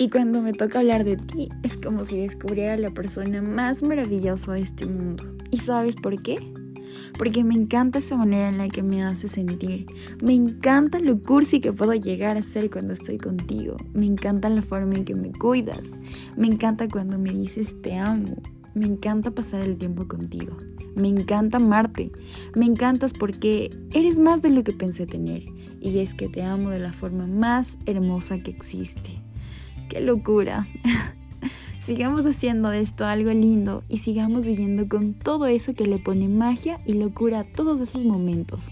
Y cuando me toca hablar de ti, es como si descubriera la persona más maravillosa de este mundo. ¿Y sabes por qué? Porque me encanta esa manera en la que me hace sentir. Me encanta lo cursi que puedo llegar a ser cuando estoy contigo. Me encanta la forma en que me cuidas. Me encanta cuando me dices te amo. Me encanta pasar el tiempo contigo. Me encanta amarte. Me encantas porque eres más de lo que pensé tener. Y es que te amo de la forma más hermosa que existe. ¡Qué locura! sigamos haciendo de esto algo lindo y sigamos viviendo con todo eso que le pone magia y locura a todos esos momentos.